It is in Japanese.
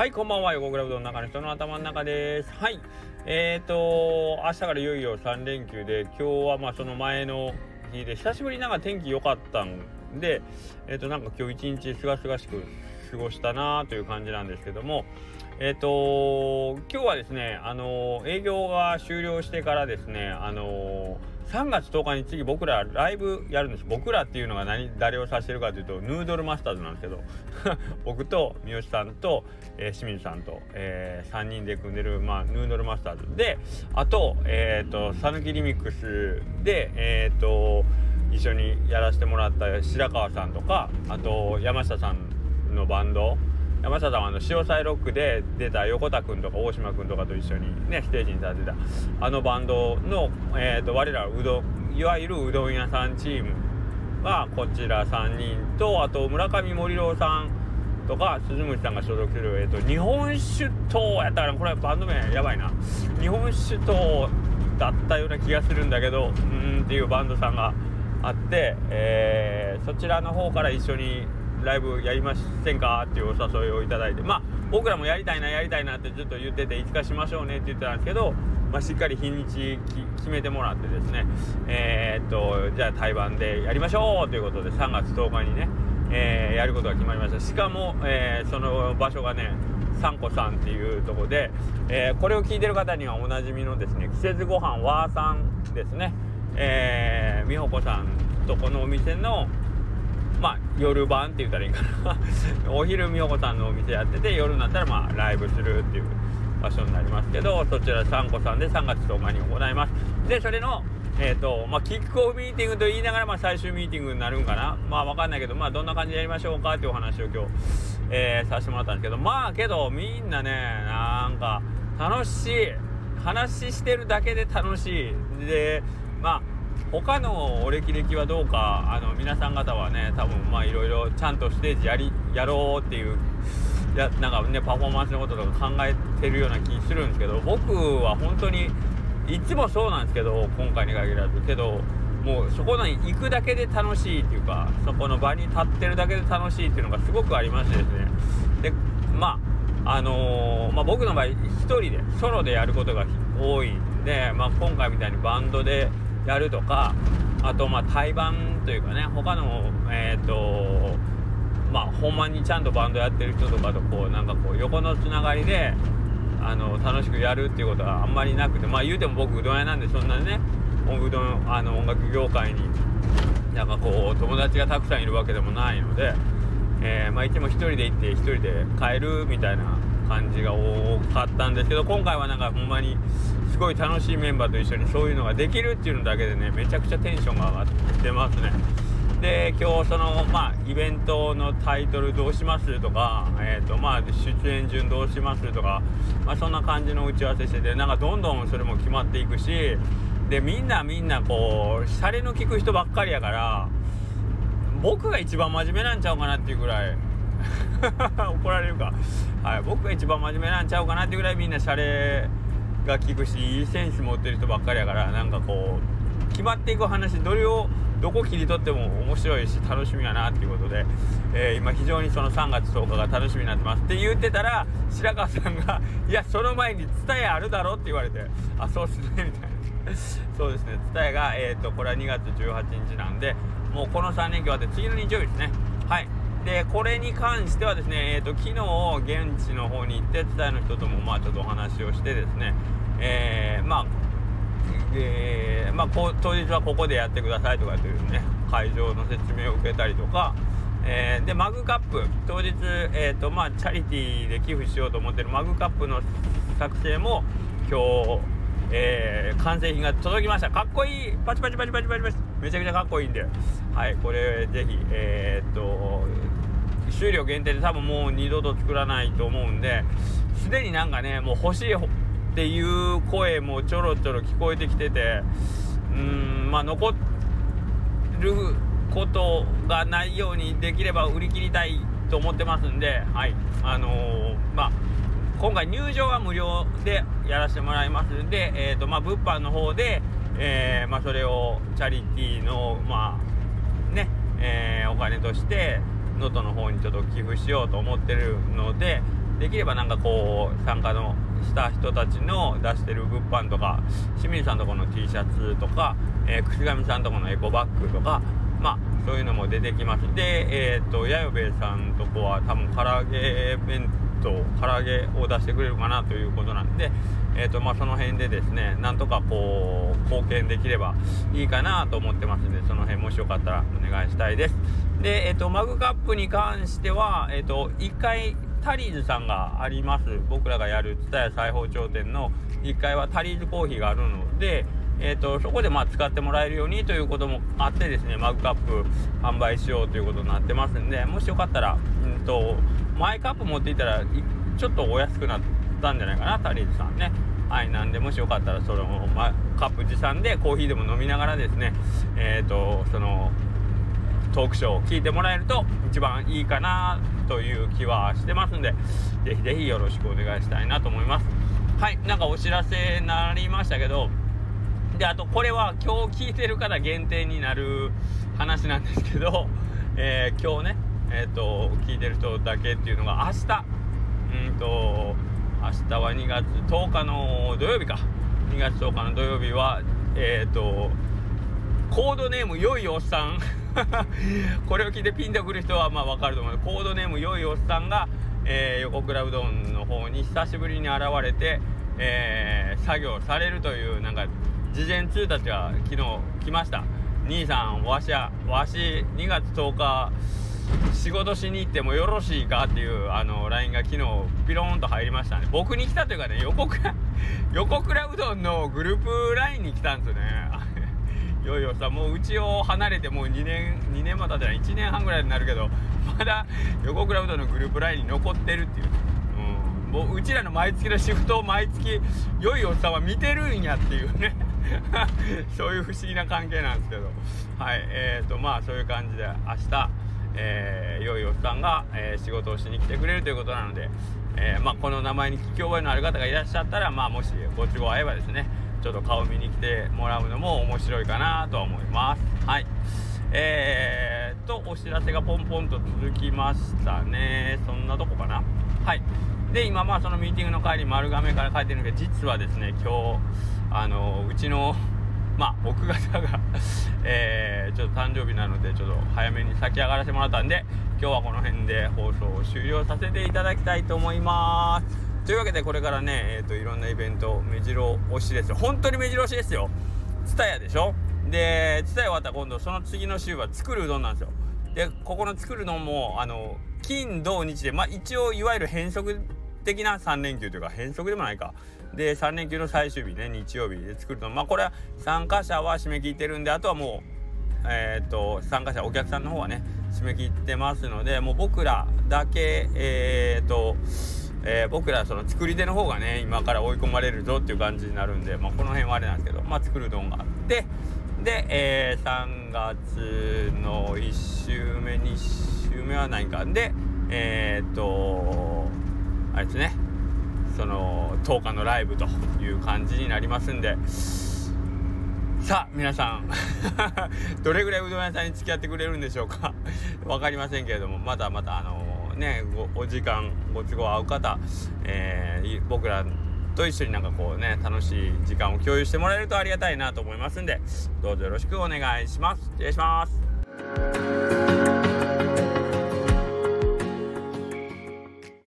はい、こんばんは。横クラブの中の人の頭の中です。はい。えーと、明日からいよいよ3連休で、今日はまあその前の日で、久しぶりなんか天気良かったんで、えーと、なんか今日一日すがすがしく過ごしたなという感じなんですけども、えっ、ー、と、今日はですね、あの、営業が終了してからですね、あの、3月10日に次僕らライブやるんです。僕らっていうのが何誰を指してるかというとヌードルマスターズなんですけど 僕と三好さんと、えー、清水さんと、えー、3人で組んでる、まあ、ヌードルマスターズ。であとえっ、ー、と讃岐リミックスでえっ、ー、と一緒にやらせてもらった白川さんとかあと山下さんのバンド山下さんはあの潮騒ロックで出た横田君とか大島君とかと一緒にねステージに立てたあのバンドの、えーと、我らうどんいわゆるうどん屋さんチームがこちら3人とあと村上森郎さんとか鈴虫さんが所属する、えーと、日本酒党やったからこれバンド名やばいな。日本酒党だったような気がするんだけどうんっていうバンドさんがあって、えー、そちらの方から一緒にライブやりませんか？っていうお誘いをいただいて。まあ僕らもやりたいなやりたいなってずっと言ってていつかしましょうねって言ってたんですけど、まあ、しっかり日にち決めてもらってですね。えー、っとじゃあ対バンでやりましょうということで3月10日にね、えー、やることが決まりました。しかも、えー、その場所がねサンコさんっていうとこで、えこれを聞いてる方にはおなじみのですね季節ごはんわーさんですね。えー、美穂子さんとこのお店のまあ夜晩って言ったらいいかな。お昼美穂子さんのお店やってて夜になったらまあライブするっていう場所になりますけどそちらサンコさんで3月10日に行います。でそれのえっ、ー、とまあキックオフミーティングと言いながらまあ最終ミーティングになるんかな。まあわかんないけどまあどんな感じでやりましょうかっていうお話を今日、えー、させてもらったんですけどまあけどみんなねなんか楽しい。話してるだけで楽しい。でまあ他のお歴々はどうかあの皆さん方はね多分まあいろいろちゃんとステージやりやろうっていうやなんかねパフォーマンスのこととか考えてるような気するんですけど僕は本当にいつもそうなんですけど今回に限らず。けどもうそこに行くだけで楽しいっていうかそこの場に立ってるだけで楽しいっていうのがすごくありましてですね。でまああのー、まあ、僕の場合1人でソロでやることが多いんで、まあ、今回みたいにバンドでやるとかあとまあ対バンというかね他のえっ、ー、とまあほんまにちゃんとバンドやってる人とかとこうなんかこう横のつながりであの楽しくやるっていうことはあんまりなくてまあ言うても僕うどん屋なんでそんなにねうどんあの音楽業界になんかこう友達がたくさんいるわけでもないので、えー、まあいつも1人で行って1人で帰るみたいな感じが多かったんですけど今回はなんかほんまにすごい楽しいメンバーと一緒にそういうのができるっていうのだけでねめちゃくちゃテンションが上がってますね。で今日そのまあイベントのタイトルどうしますとかえ、ー、とまあ出演順どうしますとかまあそんな感じの打ち合わせしててなんかどんどんそれも決まっていくしでみんなみんなこうシャレの利く人ばっかりやから僕が一番真面目なんちゃうかなっていうぐらい 怒られるか、はい、僕が一番真面目なんちゃうかなってぐらいみんなシャレが効くしいいセンス持ってる人ばっかりやからなんかこう決まっていく話どれをどこ切り取っても面白いし楽しみやなっていうことで、えー、今非常にその3月10日が楽しみになってます。って言ってたら白川さんが「いやその前に蔦屋あるだろ」って言われて「あそうっすね」みたいな。そうですね。蔦屋がえっ、ー、とこれは2月18日なんでもうこの3連休はで次の日曜日ですね。はい。でこれに関してはですね、えーと、昨日現地の方に行って伝えの人ともまあちょっとお話をしてですね、えー、まあ、えー、まあ、当日はここでやってくださいとかというね会場の説明を受けたりとか、えー、でマグカップ当日、えーとまあ、チャリティーで寄付しようと思ってるマグカップの作成も今日、えー、完成品が届きました。かっこいい。パチパチパチパチパチパチ。めちゃくちゃかっこいいんで。はいこれぜひえー、っと数量限定で多分もう二度と作らないと思うんですでになんかねもう欲しいっていう声もちょろちょろ聞こえてきててうーんまあ残ることがないようにできれば売り切りたいと思ってますんではいあのー、まあ今回入場は無料でやらせてもらいますんで、えーとまあ、物販の方で、えー、まあ、それをチャリティーの、まあねえ、お金として能登の方にちょっと寄付しようと思ってるので、できればなんかこう参加のした人たちの出してる物販とか清水さんとこの T シャツとか、えー、串上さんとこのエコバッグとかまあそういうのも出てきますでえっ、ー、とやよべえさんとこは多分唐揚げ弁当と唐揚げを出してくれるかなということなんでえーとまあ、その辺でですねなんとかこう貢献できればいいかなと思ってますんでその辺もしよかったらお願いしたいです。で、えーと、マグカップに関しては、えーと、1回タリーズさんがあります。僕らがやる蔦屋裁縫町店の1階はタリーズコーヒーがあるのでえーと、そこでまあ使ってもらえるようにということもあってですねマグカップ販売しようということになってますんでもしよかったら、うんと、マイカップ持っていたらちょっとお安くなったんじゃないかなタリーズさんね。はいなんでもしよかったらその、ま、カップ持参でコーヒーでも飲みながらですねえ、ー、とそのトークショーを聞いてもらえると一番いいかなという気はしてますんでぜひぜひよろしくお願いしたいなと思います。はいなんかお知らせになりましたけどであとこれは今日聞いてる方限定になる話なんですけど、えー、今日ねえっ、ー、と聞いてる人だけっていうのが明日うんと明日は2月10日の土曜日か。2月10日の土曜日はえっ、ー、とコードネームよいおっさん。これを聞いてピンとくる人はまあ分かると思う。コードネームよいおっさんが、えー、横倉うどんの方に久しぶりに現れて、えー、作業されるというなんか事前通達が昨日来ました。兄さんわしゃわし2月10日仕事しに行ってもよろしいかっていうあの LINE が昨日ピローンと入りましたね。僕に来たというかね横倉 横倉うどんのグループ LINE に来たんですよね。いよいよさもううちを離れてもう2年2年も経ってない1年半ぐらいになるけどまだ横倉うどんのグループ LINE に残ってるっていう、うん、もううちらの毎月のシフトを毎月よいおっさんは見てるんやっていうね。そういう不思議な関係なんですけど。はいえーとまあそういう感じで明日えー、良いおっさんが、えー、仕事をしに来てくれるということなので、えー、まあ、この名前に聞き覚えのある方がいらっしゃったら、まあ、もしご都合合えばですねちょっと顔見に来てもらうのも面白いかなとは思います。はいえー、とお知らせがポンポンと続きましたね。そんなとこかな。はい。で今まあそのミーティングの帰り丸亀から帰ってるんで実はですね今日あのうちのまあ僕方が えー、ちょっと誕生日なのでちょっと早めに先上がらせてもらったんで今日はこの辺で放送を終了させていただきたいと思います。というわけでこれからねえっ、ー、といろんなイベント目白押しですよ。本当に目白押しですよ。蔦屋でしょ？で TSUTAYA 終わったら今度その次の週は作るうどんなんですよ。でここの作るのもあの金土日でまあ一応いわゆる変則的な3連休というか変則でもないか。で3連休の最終日ね日曜日で作るのまあこれは参加者は締め切ってるんであとはもうえー、っと参加者お客さんの方はね締め切ってますのでもう僕らだけえー、っとえー、僕らその作り手の方がね今から追い込まれるぞっていう感じになるんで、まあ、この辺はあれなんですけど、まあ、作る丼があってで、えー、3月の1週目2週目は何か。でえ、っとあれですね。その10日のライブという感じになりますんで。さあ皆さん。どれぐらいうどん屋さんに付き合ってくれるんでしょうか。分かりませんけれども。またまたあのー、ねお時間ご都合合う方、えー、僕らと一緒になんかこうね楽しい時間を共有してもらえるとありがたいなと思いますんで。どうぞよろしくお願いします。失礼します。